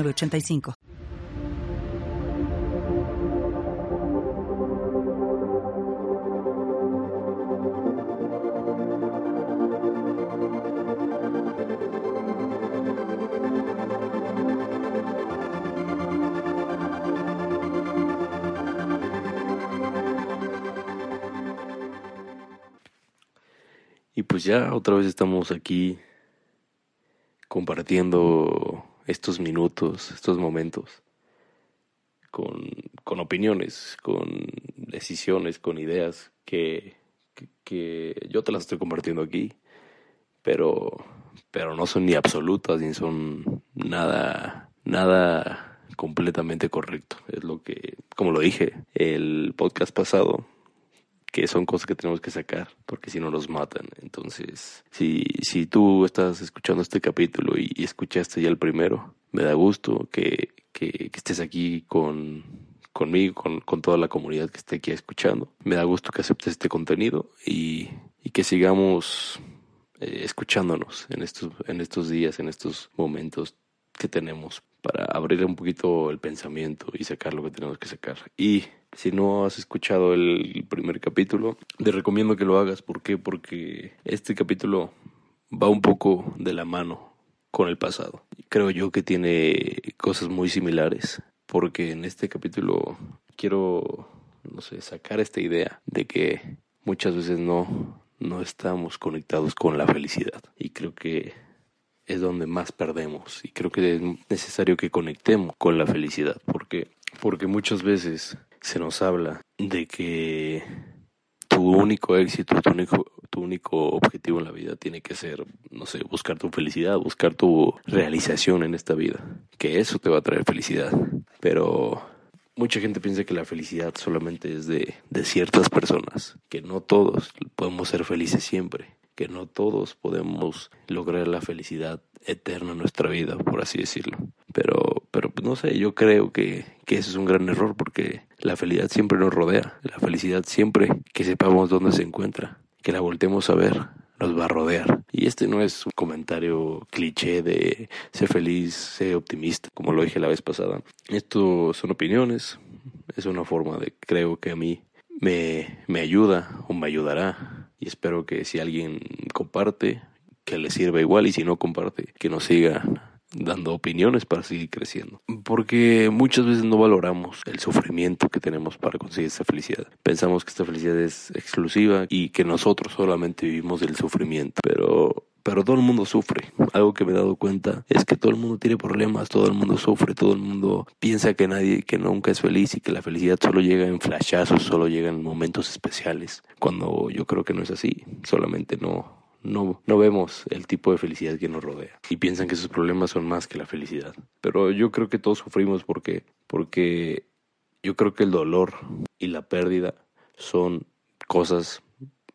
85 Y pues ya otra vez estamos aquí compartiendo estos minutos, estos momentos, con, con opiniones, con decisiones, con ideas que, que, yo te las estoy compartiendo aquí, pero, pero no son ni absolutas ni son nada, nada completamente correcto. Es lo que, como lo dije, el podcast pasado, que son cosas que tenemos que sacar, porque si no nos matan. Entonces, si, si tú estás escuchando este capítulo y, escuchaste ya el primero, me da gusto que, que, estés aquí con, conmigo, con, con, toda la comunidad que esté aquí escuchando. Me da gusto que aceptes este contenido y, y que sigamos eh, escuchándonos en estos, en estos días, en estos momentos que tenemos para abrir un poquito el pensamiento y sacar lo que tenemos que sacar. Y si no has escuchado el primer capítulo, te recomiendo que lo hagas. ¿Por qué? Porque este capítulo va un poco de la mano con el pasado. Creo yo que tiene cosas muy similares. Porque en este capítulo quiero, no sé, sacar esta idea de que muchas veces no, no estamos conectados con la felicidad. Y creo que es donde más perdemos. Y creo que es necesario que conectemos con la felicidad. Porque, porque muchas veces se nos habla de que tu único éxito, tu único, tu único objetivo en la vida tiene que ser, no sé, buscar tu felicidad, buscar tu realización en esta vida, que eso te va a traer felicidad. Pero mucha gente piensa que la felicidad solamente es de, de ciertas personas, que no todos podemos ser felices siempre, que no todos podemos lograr la felicidad eterna en nuestra vida, por así decirlo. Pero, pero pues, no sé, yo creo que, que eso es un gran error porque la felicidad siempre nos rodea, la felicidad siempre que sepamos dónde se encuentra, que la voltemos a ver, nos va a rodear. Y este no es un comentario cliché de ser feliz, ser optimista, como lo dije la vez pasada. Esto son opiniones, es una forma de, creo que a mí me, me ayuda o me ayudará. Y espero que si alguien comparte, que le sirva igual y si no comparte, que nos siga dando opiniones para seguir creciendo. Porque muchas veces no valoramos el sufrimiento que tenemos para conseguir esta felicidad. Pensamos que esta felicidad es exclusiva y que nosotros solamente vivimos del sufrimiento. Pero pero todo el mundo sufre. Algo que me he dado cuenta es que todo el mundo tiene problemas, todo el mundo sufre, todo el mundo piensa que nadie, que nunca es feliz y que la felicidad solo llega en flashazos, solo llega en momentos especiales. Cuando yo creo que no es así, solamente no, no, no vemos el tipo de felicidad que nos rodea y piensan que sus problemas son más que la felicidad. Pero yo creo que todos sufrimos porque, porque yo creo que el dolor y la pérdida son cosas,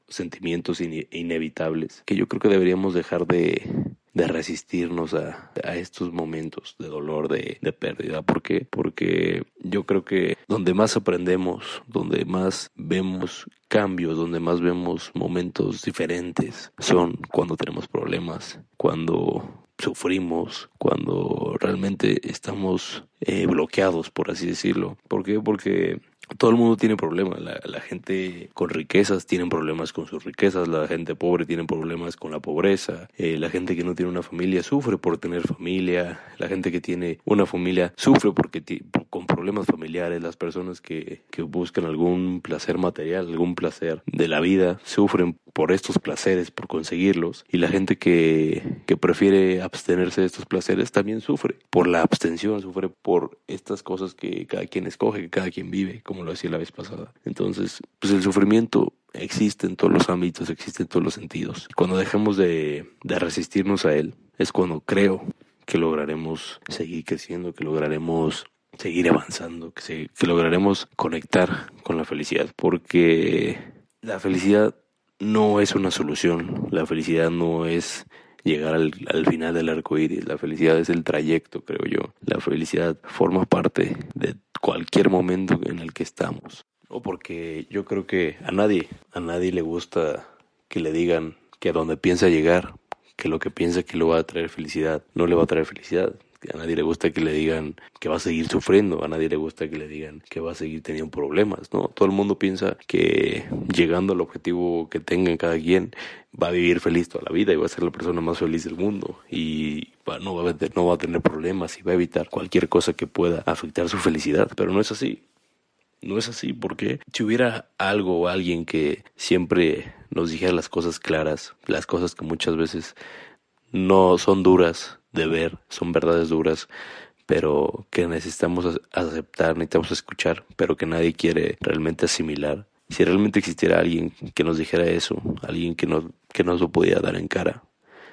sentimientos inevitables que yo creo que deberíamos dejar de, de resistirnos a, a, estos momentos de dolor, de, de pérdida. ¿Por qué? Porque yo creo que donde más aprendemos, donde más vemos cambios, donde más vemos momentos diferentes, son cuando tenemos problemas, cuando sufrimos, cuando realmente estamos eh, bloqueados, por así decirlo. ¿Por qué? Porque todo el mundo tiene problemas. La, gente con riquezas tiene problemas con sus riquezas. La gente pobre tiene problemas con la pobreza. Eh, la gente que no tiene una familia sufre por tener familia. La gente que tiene una familia sufre porque con problemas familiares. Las personas que, que buscan algún placer material, algún placer de la vida, sufren por estos placeres, por conseguirlos. Y la gente que, que prefiere abstenerse de estos placeres también sufre por la abstención, sufre por estas cosas que cada quien escoge, que cada quien vive como lo decía la vez pasada. Entonces, pues el sufrimiento existe en todos los ámbitos, existe en todos los sentidos. Cuando dejamos de, de resistirnos a él, es cuando creo que lograremos seguir creciendo, que lograremos seguir avanzando, que, que lograremos conectar con la felicidad, porque la felicidad no es una solución, la felicidad no es llegar al, al, final del arco iris. La felicidad es el trayecto, creo yo. La felicidad forma parte de cualquier momento en el que estamos. O porque yo creo que a nadie, a nadie le gusta que le digan que a donde piensa llegar, que lo que piensa que lo va a traer felicidad, no le va a traer felicidad. A nadie le gusta que le digan que va a seguir sufriendo, a nadie le gusta que le digan que va a seguir teniendo problemas, ¿no? Todo el mundo piensa que llegando al objetivo que tenga cada quien va a vivir feliz toda la vida y va a ser la persona más feliz del mundo y no, va a, no va a tener problemas y va a evitar cualquier cosa que pueda afectar su felicidad, pero no es así. No es así porque si hubiera algo o alguien que siempre nos dijera las cosas claras, las cosas que muchas veces no son duras de ver, son verdades duras, pero que necesitamos aceptar, necesitamos escuchar, pero que nadie quiere realmente asimilar. Si realmente existiera alguien que nos dijera eso, alguien que nos, que nos lo pudiera dar en cara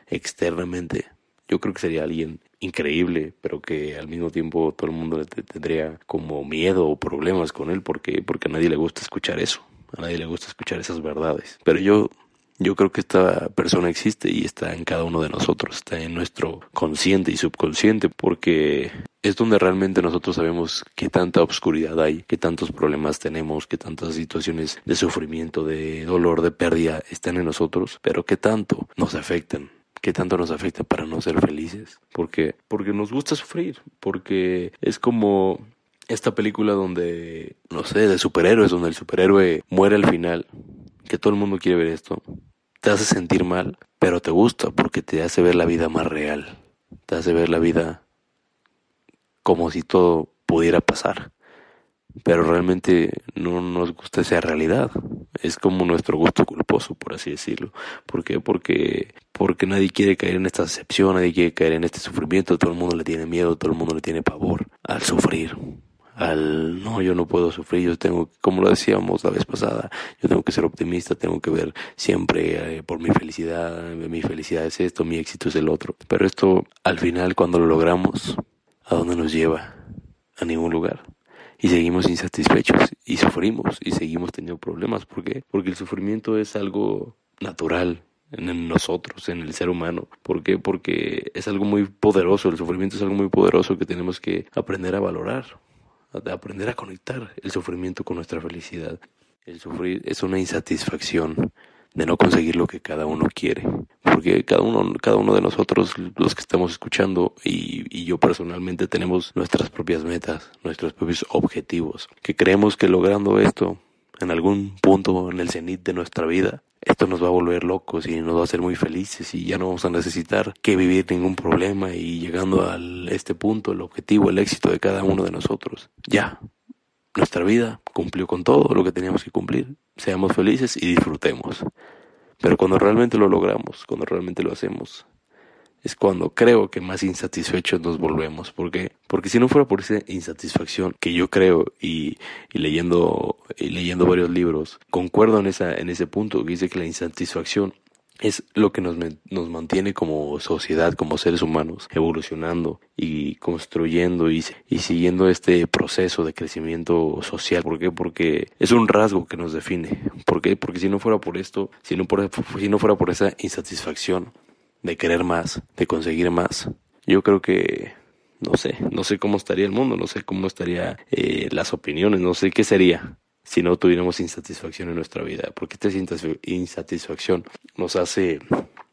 externamente, yo creo que sería alguien increíble, pero que al mismo tiempo todo el mundo le tendría como miedo o problemas con él porque porque a nadie le gusta escuchar eso, a nadie le gusta escuchar esas verdades. Pero yo yo creo que esta persona existe y está en cada uno de nosotros, está en nuestro consciente y subconsciente, porque es donde realmente nosotros sabemos qué tanta obscuridad hay, qué tantos problemas tenemos, qué tantas situaciones de sufrimiento, de dolor, de pérdida están en nosotros, pero qué tanto nos afectan qué tanto nos afecta para no ser felices. Porque, porque nos gusta sufrir, porque es como esta película donde, no sé, de superhéroes, donde el superhéroe muere al final, que todo el mundo quiere ver esto, te hace sentir mal, pero te gusta porque te hace ver la vida más real, te hace ver la vida como si todo pudiera pasar pero realmente no nos gusta esa realidad. Es como nuestro gusto culposo, por así decirlo. ¿Por qué? Porque, porque nadie quiere caer en esta decepción, nadie quiere caer en este sufrimiento, todo el mundo le tiene miedo, todo el mundo le tiene pavor al sufrir. Al no, yo no puedo sufrir, yo tengo, como lo decíamos la vez pasada, yo tengo que ser optimista, tengo que ver siempre eh, por mi felicidad, mi felicidad es esto, mi éxito es el otro. Pero esto, al final, cuando lo logramos, ¿a dónde nos lleva? A ningún lugar y seguimos insatisfechos y sufrimos y seguimos teniendo problemas. ¿Por qué? Porque el sufrimiento es algo natural en nosotros, en el ser humano. ¿Por qué? Porque es algo muy poderoso, el sufrimiento es algo muy poderoso que tenemos que aprender a valorar, aprender a conectar el sufrimiento con nuestra felicidad. El sufrir es una insatisfacción de no conseguir lo que cada uno quiere. Porque cada uno, cada uno de nosotros, los que estamos escuchando y, y, yo personalmente tenemos nuestras propias metas, nuestros propios objetivos, que creemos que logrando esto en algún punto en el cenit de nuestra vida, esto nos va a volver locos y nos va a hacer muy felices y ya no vamos a necesitar que vivir ningún problema y llegando a este punto, el objetivo, el éxito de cada uno de nosotros, ya, nuestra vida cumplió con todo lo que teníamos que cumplir. Seamos felices y disfrutemos. Pero cuando realmente lo logramos, cuando realmente lo hacemos, es cuando creo que más insatisfechos nos volvemos. ¿Por qué? Porque si no fuera por esa insatisfacción que yo creo y, y, leyendo y leyendo varios libros, concuerdo en esa en ese punto que dice que la insatisfacción es lo que nos, nos mantiene como sociedad, como seres humanos, evolucionando y construyendo y, y siguiendo este proceso de crecimiento social. ¿Por qué? Porque es un rasgo que nos define. ¿Por qué? Porque si no fuera por esto, si no, por, si no fuera por esa insatisfacción de querer más, de conseguir más, yo creo que no sé, no sé cómo estaría el mundo, no sé cómo estaría eh, las opiniones, no sé qué sería si no tuviéramos insatisfacción en nuestra vida, porque esta insatisfacción nos hace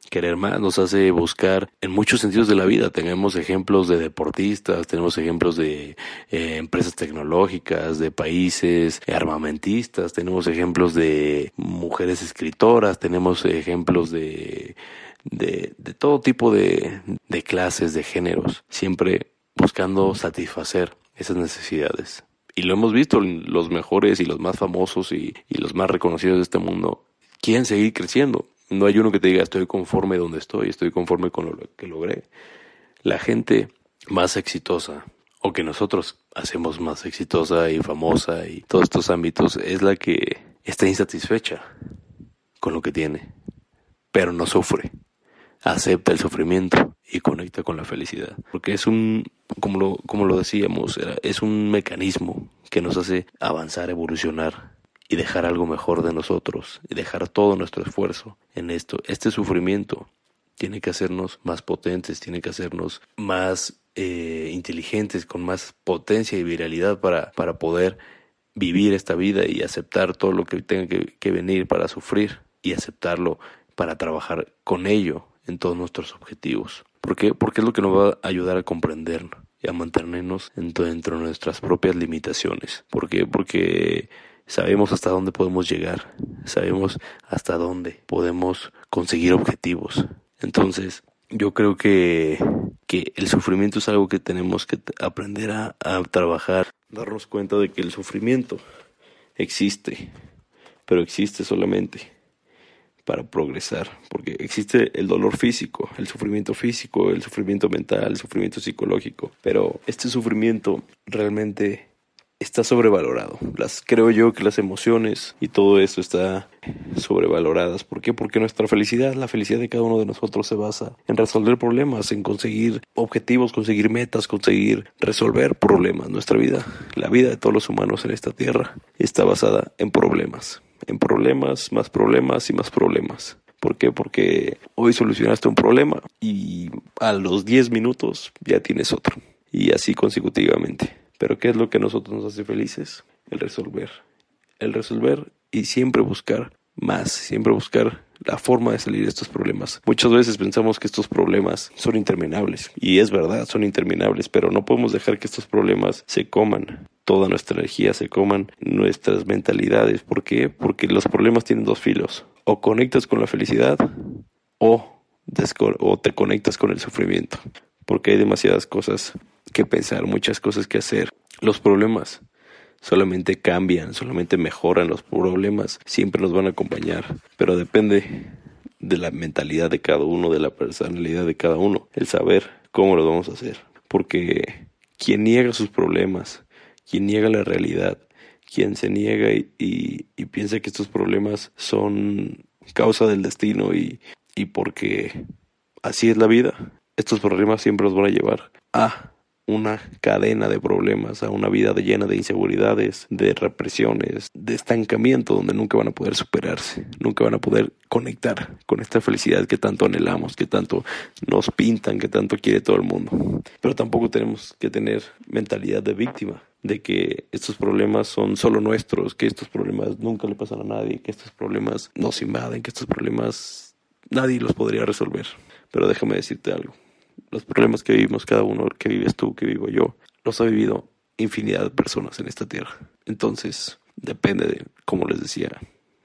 querer más, nos hace buscar en muchos sentidos de la vida. Tenemos ejemplos de deportistas, tenemos ejemplos de eh, empresas tecnológicas, de países armamentistas, tenemos ejemplos de mujeres escritoras, tenemos ejemplos de, de, de todo tipo de, de clases, de géneros, siempre buscando satisfacer esas necesidades y lo hemos visto, los mejores y los más famosos y, los más reconocidos de este mundo quieren seguir creciendo. No hay uno que te diga estoy conforme donde estoy, estoy conforme con lo que logré. La gente más exitosa o que nosotros hacemos más exitosa y famosa y todos estos ámbitos es la que está insatisfecha con lo que tiene, pero no sufre. Acepta el sufrimiento y conecta con la felicidad. Porque es un, como lo, como lo decíamos, es un mecanismo que nos hace avanzar, evolucionar y dejar algo mejor de nosotros y dejar todo nuestro esfuerzo en esto. Este sufrimiento tiene que hacernos más potentes, tiene que hacernos más eh, inteligentes, con más potencia y viralidad para, para poder vivir esta vida y aceptar todo lo que tenga que, que venir para sufrir y aceptarlo para trabajar con ello en todos nuestros objetivos. ¿Por qué? Porque es lo que nos va a ayudar a comprender y a mantenernos dentro de nuestras propias limitaciones. ¿Por qué? Porque sabemos hasta dónde podemos llegar, sabemos hasta dónde podemos conseguir objetivos. Entonces, yo creo que, que el sufrimiento es algo que tenemos que aprender a, a trabajar, darnos cuenta de que el sufrimiento existe, pero existe solamente para progresar, porque existe el dolor físico, el sufrimiento físico, el sufrimiento mental, el sufrimiento psicológico, pero este sufrimiento realmente está sobrevalorado. Las creo yo que las emociones y todo eso está sobrevaloradas. ¿Por qué? Porque nuestra felicidad, la felicidad de cada uno de nosotros se basa en resolver problemas, en conseguir objetivos, conseguir metas, conseguir resolver problemas. Nuestra vida, la vida de todos los humanos en esta tierra está basada en problemas, en problemas, más problemas y más problemas. ¿Por qué? Porque hoy solucionaste un problema y a los 10 minutos ya tienes otro. Y así consecutivamente. Pero ¿qué es lo que a nosotros nos hace felices? El resolver. El resolver y siempre buscar más, siempre buscar la forma de salir de estos problemas. Muchas veces pensamos que estos problemas son interminables y es verdad, son interminables, pero no podemos dejar que estos problemas se coman toda nuestra energía, se coman nuestras mentalidades. ¿Por qué? Porque los problemas tienen dos filos. O conectas con la felicidad o, o te conectas con el sufrimiento. Porque hay demasiadas cosas que pensar, muchas cosas que hacer. Los problemas solamente cambian, solamente mejoran. Los problemas siempre nos van a acompañar, pero depende de la mentalidad de cada uno, de la personalidad de cada uno, el saber cómo lo vamos a hacer. Porque quien niega sus problemas, quien niega la realidad, quien se niega y, piensa que estos problemas son causa del destino y, y porque así es la vida, estos problemas siempre nos van a llevar a una cadena de problemas, a una vida llena de inseguridades, de represiones, de estancamiento donde nunca van a poder superarse, nunca van a poder conectar con esta felicidad que tanto anhelamos, que tanto nos pintan, que tanto quiere todo el mundo. Pero tampoco tenemos que tener mentalidad de víctima, de que estos problemas son solo nuestros, que estos problemas nunca le pasan a nadie, que estos problemas nos invaden, que estos problemas nadie los podría resolver. Pero déjame decirte algo los problemas que vivimos cada uno, que vives tú, que vivo yo, los ha vivido infinidad de personas en esta tierra. Entonces, depende de, como les decía,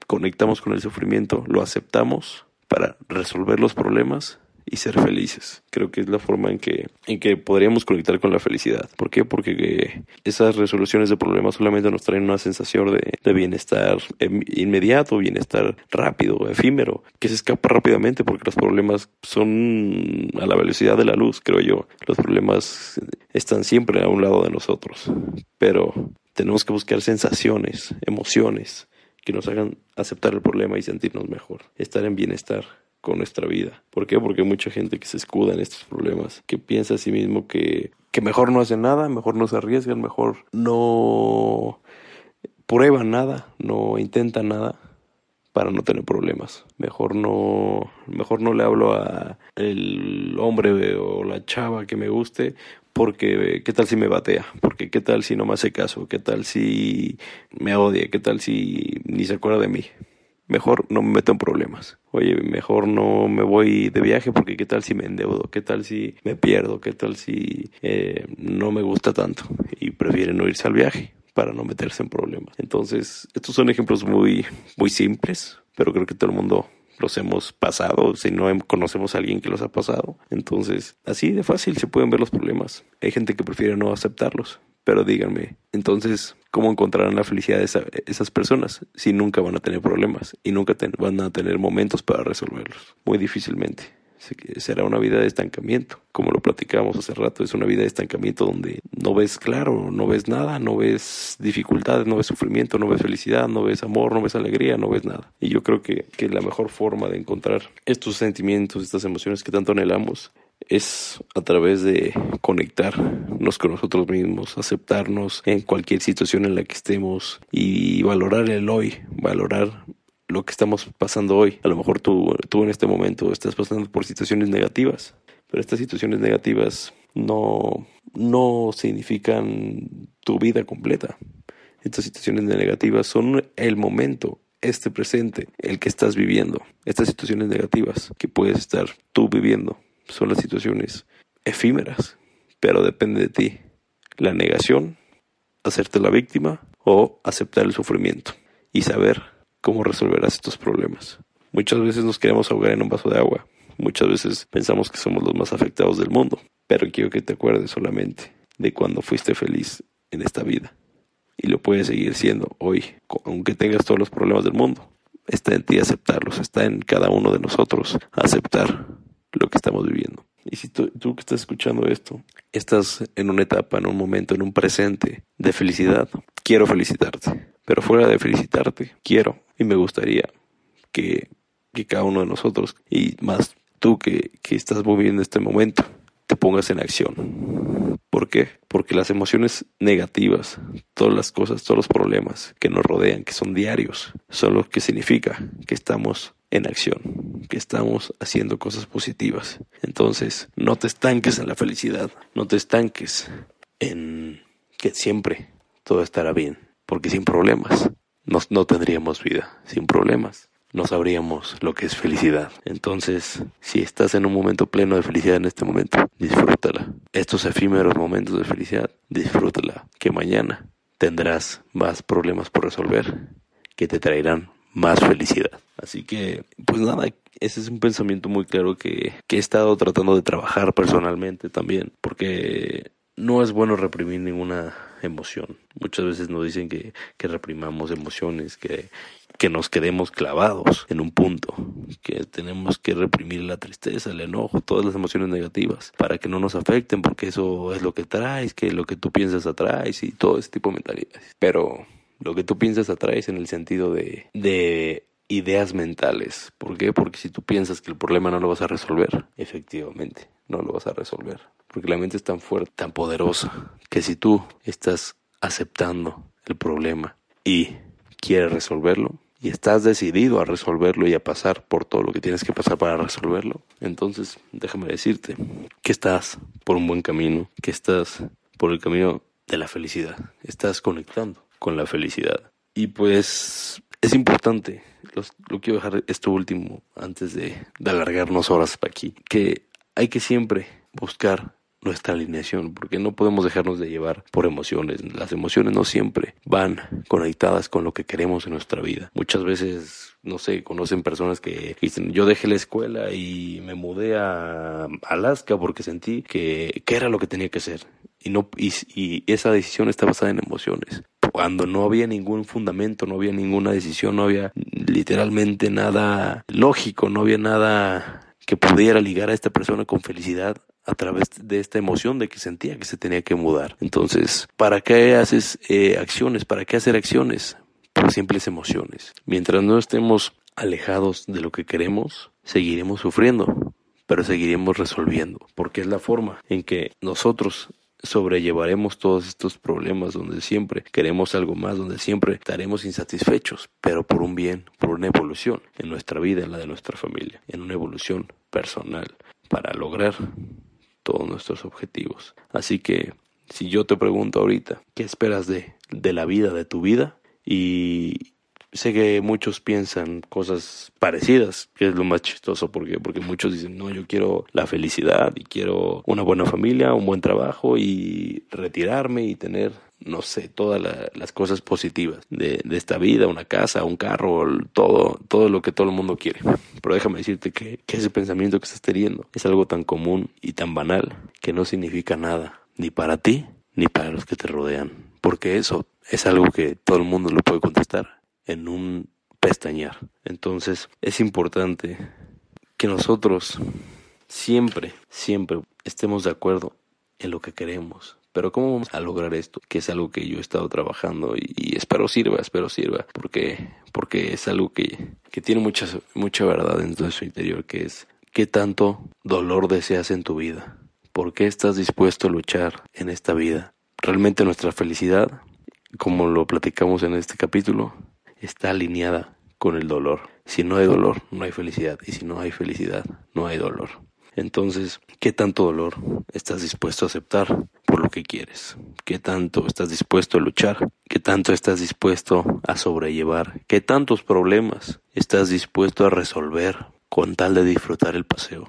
conectamos con el sufrimiento, lo aceptamos para resolver los problemas y ser felices. Creo que es la forma en que, en que podríamos conectar con la felicidad. ¿Por qué? Porque eh, esas resoluciones de problemas solamente nos traen una sensación de, de bienestar inmediato, bienestar rápido, efímero, que se escapa rápidamente porque los problemas son a la velocidad de la luz, creo yo. Los problemas están siempre a un lado de nosotros. Pero tenemos que buscar sensaciones, emociones que nos hagan aceptar el problema y sentirnos mejor, estar en bienestar con nuestra vida. ¿Por qué? Porque hay mucha gente que se escuda en estos problemas, que piensa a sí mismo que, que mejor no hace nada, mejor no se arriesgan, mejor no prueban nada, no intentan nada para no tener problemas. Mejor no, mejor no le hablo a el hombre o la chava que me guste porque qué tal si me batea, porque qué tal si no me hace caso, qué tal si me odia, qué tal si ni se acuerda de mí mejor no me meto en problemas. Oye, mejor no me voy de viaje porque qué tal si me endeudo, qué tal si me pierdo, qué tal si eh, no me gusta tanto y prefieren no irse al viaje para no meterse en problemas. Entonces, estos son ejemplos muy, muy simples, pero creo que todo el mundo los hemos pasado, si no conocemos a alguien que los ha pasado. Entonces, así de fácil se pueden ver los problemas. Hay gente que prefiere no aceptarlos, pero díganme, entonces, ¿cómo encontrarán la felicidad de esas personas si nunca van a tener problemas y nunca van a tener momentos para resolverlos? Muy difícilmente. será una vida de estancamiento, como lo platicábamos hace rato, es una vida de estancamiento donde no ves claro, no ves nada, no ves dificultades, no ves sufrimiento, no ves felicidad, no ves amor, no ves alegría, no ves nada. Y yo creo que, que la mejor forma de encontrar estos sentimientos, estas emociones que tanto anhelamos, es a través de conectarnos con nosotros mismos, aceptarnos en cualquier situación en la que estemos y valorar el hoy, valorar lo que estamos pasando hoy. A lo mejor tú, tú en este momento estás pasando por situaciones negativas, pero estas situaciones negativas no, no significan tu vida completa. Estas situaciones negativas son el momento, este presente, el que estás viviendo. Estas situaciones negativas que puedes estar tú viviendo son las situaciones efímeras, pero depende de ti. La negación, hacerte la víctima o aceptar el sufrimiento y saber cómo resolverás estos problemas. Muchas veces nos queremos ahogar en un vaso de agua. Muchas veces pensamos que somos los más afectados del mundo. Pero quiero que te acuerdes solamente de cuando fuiste feliz en esta vida. Y lo puedes seguir siendo hoy, aunque tengas todos los problemas del mundo. Está en ti aceptarlos, está en cada uno de nosotros aceptar lo que estamos viviendo. Y si tú, que estás escuchando esto, estás en una etapa, en un momento, en un presente de felicidad, quiero felicitarte. Pero fuera de felicitarte, quiero y me gustaría que, que cada uno de nosotros, y más tú que, que estás viviendo este momento, te pongas en acción. ¿Por qué? Porque las emociones negativas, todas las cosas, todos los problemas que nos rodean, que son diarios, son lo que significa que estamos en acción, que estamos haciendo cosas positivas. Entonces, no te estanques en la felicidad, no te estanques en que siempre todo estará bien, porque sin problemas no, no tendríamos vida, sin problemas no sabríamos lo que es felicidad. Entonces, si estás en un momento pleno de felicidad en este momento, disfrútala. Estos efímeros momentos de felicidad, disfrútala. Que mañana tendrás más problemas por resolver que te traerán más felicidad. Así que, pues nada, ese es un pensamiento muy claro que, que he estado tratando de trabajar personalmente también, porque no es bueno reprimir ninguna emoción. Muchas veces nos dicen que, que reprimamos emociones, que, que nos quedemos clavados en un punto, que tenemos que reprimir la tristeza, el enojo, todas las emociones negativas para que no nos afecten, porque eso es lo que traes, que lo que tú piensas atraes y todo ese tipo de mentalidades. Pero lo que tú piensas atraes en el sentido de, de ideas mentales. ¿Por qué? Porque si tú piensas que el problema no lo vas a resolver, efectivamente, no lo vas a resolver. Porque la mente es tan fuerte, tan poderosa, que si tú estás aceptando el problema y quieres resolverlo, y estás decidido a resolverlo y a pasar por todo lo que tienes que pasar para resolverlo, entonces déjame decirte que estás por un buen camino, que estás por el camino de la felicidad, estás conectando con la felicidad. Y pues es importante, lo quiero dejar esto último antes de, de alargarnos horas para aquí, que hay que siempre buscar nuestra alineación, porque no podemos dejarnos de llevar por emociones. Las emociones no siempre van conectadas con lo que queremos en nuestra vida. Muchas veces, no sé, conocen personas que dicen, yo dejé la escuela y me mudé a Alaska porque sentí que, que era lo que tenía que hacer. Y, no, y esa decisión está basada en emociones cuando no había ningún fundamento, no había ninguna decisión, no había literalmente nada lógico, no había nada que pudiera ligar a esta persona con felicidad a través de esta emoción de que sentía que se tenía que mudar. Entonces, ¿para qué haces eh, acciones? ¿Para qué hacer acciones? Por simples emociones. Mientras no estemos alejados de lo que queremos, seguiremos sufriendo, pero seguiremos resolviendo, porque es la forma en que nosotros sobrellevaremos todos estos problemas donde siempre queremos algo más, donde siempre estaremos insatisfechos, pero por un bien, por una evolución en nuestra vida, en la de nuestra familia, en una evolución personal para lograr todos nuestros objetivos. Así que si yo te pregunto ahorita, ¿qué esperas de, de la vida, de tu vida? Y sé que muchos piensan cosas parecidas, que es lo más chistoso, porque porque muchos dicen, "No, yo quiero la felicidad y quiero una buena familia, un buen trabajo y retirarme y tener no sé, todas las cosas positivas de, de, esta vida, una casa, un carro, todo, todo lo que todo el mundo quiere. Pero déjame decirte que, que ese pensamiento que estás teniendo es algo tan común y tan banal que no significa nada, ni para ti, ni para los que te rodean. Porque eso es algo que todo el mundo lo puede contestar en un pestañear. Entonces es importante que nosotros siempre, siempre estemos de acuerdo en lo que queremos. Pero ¿cómo vamos a lograr esto? Que es algo que yo he estado trabajando y, espero sirva, espero sirva, porque, porque es algo que, que tiene mucha, mucha verdad en su interior, que es qué tanto dolor deseas en tu vida. ¿Por qué estás dispuesto a luchar en esta vida? Realmente nuestra felicidad, como lo platicamos en este capítulo, está alineada con el dolor. Si no hay dolor, no hay felicidad. Y si no hay felicidad, no hay dolor. Entonces, ¿qué tanto dolor estás dispuesto a aceptar por lo que quieres? ¿Qué tanto estás dispuesto a luchar? ¿Qué tanto estás dispuesto a sobrellevar? ¿Qué tantos problemas estás dispuesto a resolver con tal de disfrutar el paseo?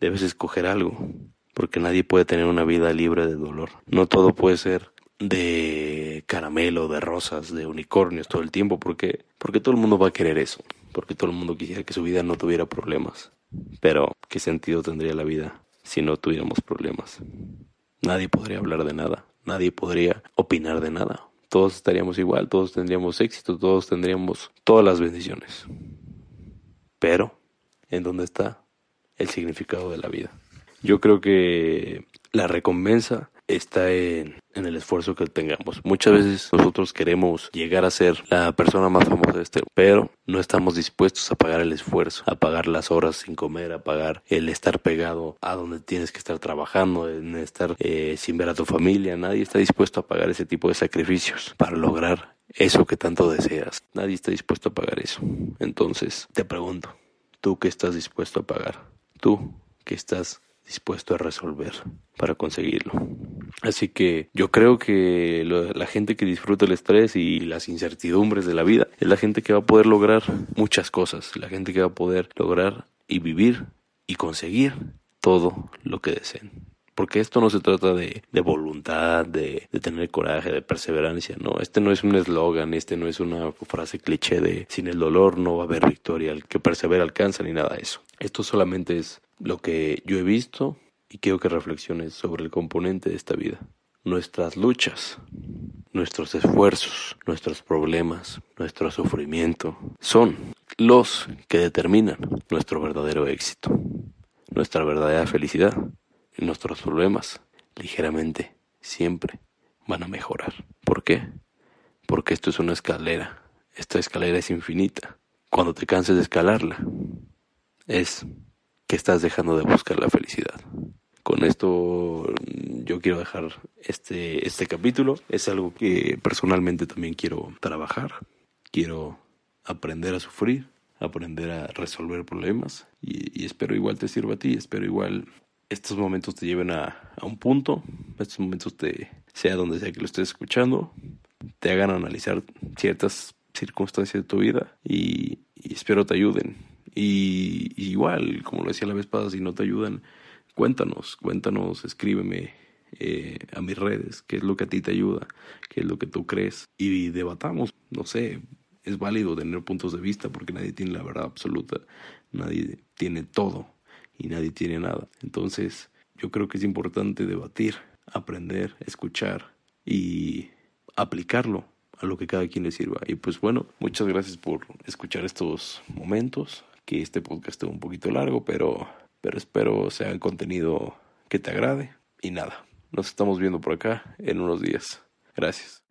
Debes escoger algo, porque nadie puede tener una vida libre de dolor. No todo puede ser de caramelo, de rosas, de unicornios todo el tiempo, porque, porque todo el mundo va a querer eso, porque todo el mundo quisiera que su vida no tuviera problemas. Pero, ¿qué sentido tendría la vida si no tuviéramos problemas? Nadie podría hablar de nada, nadie podría opinar de nada. Todos estaríamos igual, todos tendríamos éxito, todos tendríamos todas las bendiciones. Pero, ¿en dónde está el significado de la vida? Yo creo que la recompensa está en, el esfuerzo que tengamos. Muchas veces nosotros queremos llegar a ser la persona más famosa de este, pero no estamos dispuestos a pagar el esfuerzo, a pagar las horas sin comer, a pagar el estar pegado a donde tienes que estar trabajando, en estar eh, sin ver a tu familia. Nadie está dispuesto a pagar ese tipo de sacrificios para lograr eso que tanto deseas. Nadie está dispuesto a pagar eso. Entonces, te pregunto, ¿tú qué estás dispuesto a pagar? ¿Tú qué estás dispuesto a resolver para conseguirlo. Así que yo creo que la gente que disfruta el estrés y las incertidumbres de la vida es la gente que va a poder lograr muchas cosas, la gente que va a poder lograr y vivir y conseguir todo lo que deseen. Porque esto no se trata de, voluntad, de, de, tener coraje, de perseverancia, no. Este no es un eslogan, este no es una frase cliché de sin el dolor no va a haber victoria, el que persevera alcanza ni nada de eso. Esto solamente es lo que yo he visto y quiero que reflexiones sobre el componente de esta vida. Nuestras luchas, nuestros esfuerzos, nuestros problemas, nuestro sufrimiento son los que determinan nuestro verdadero éxito, nuestra verdadera felicidad nuestros problemas ligeramente siempre van a mejorar. ¿Por qué? Porque esto es una escalera. Esta escalera es infinita. Cuando te canses de escalarla, es que estás dejando de buscar la felicidad. Con esto yo quiero dejar este, este capítulo. Es algo que personalmente también quiero trabajar. Quiero aprender a sufrir, aprender a resolver problemas y, espero igual te sirva a ti, espero igual estos momentos te lleven a, a, un punto, estos momentos te, sea donde sea que lo estés escuchando, te hagan analizar ciertas circunstancias de tu vida y, espero te ayuden. Y, igual, como lo decía la vez pasada, si no te ayudan, cuéntanos, cuéntanos, escríbeme eh, a mis redes, qué es lo que a ti te ayuda, qué es lo que tú crees y debatamos, no sé, es válido tener puntos de vista porque nadie tiene la verdad absoluta, nadie tiene todo y nadie tiene nada. Entonces, yo creo que es importante debatir, aprender, escuchar y aplicarlo a lo que cada quien le sirva. Y pues bueno, muchas gracias por escuchar estos momentos que este podcast esté un poquito largo, pero, pero espero sea contenido que te agrade. Y nada, nos estamos viendo por acá en unos días. Gracias.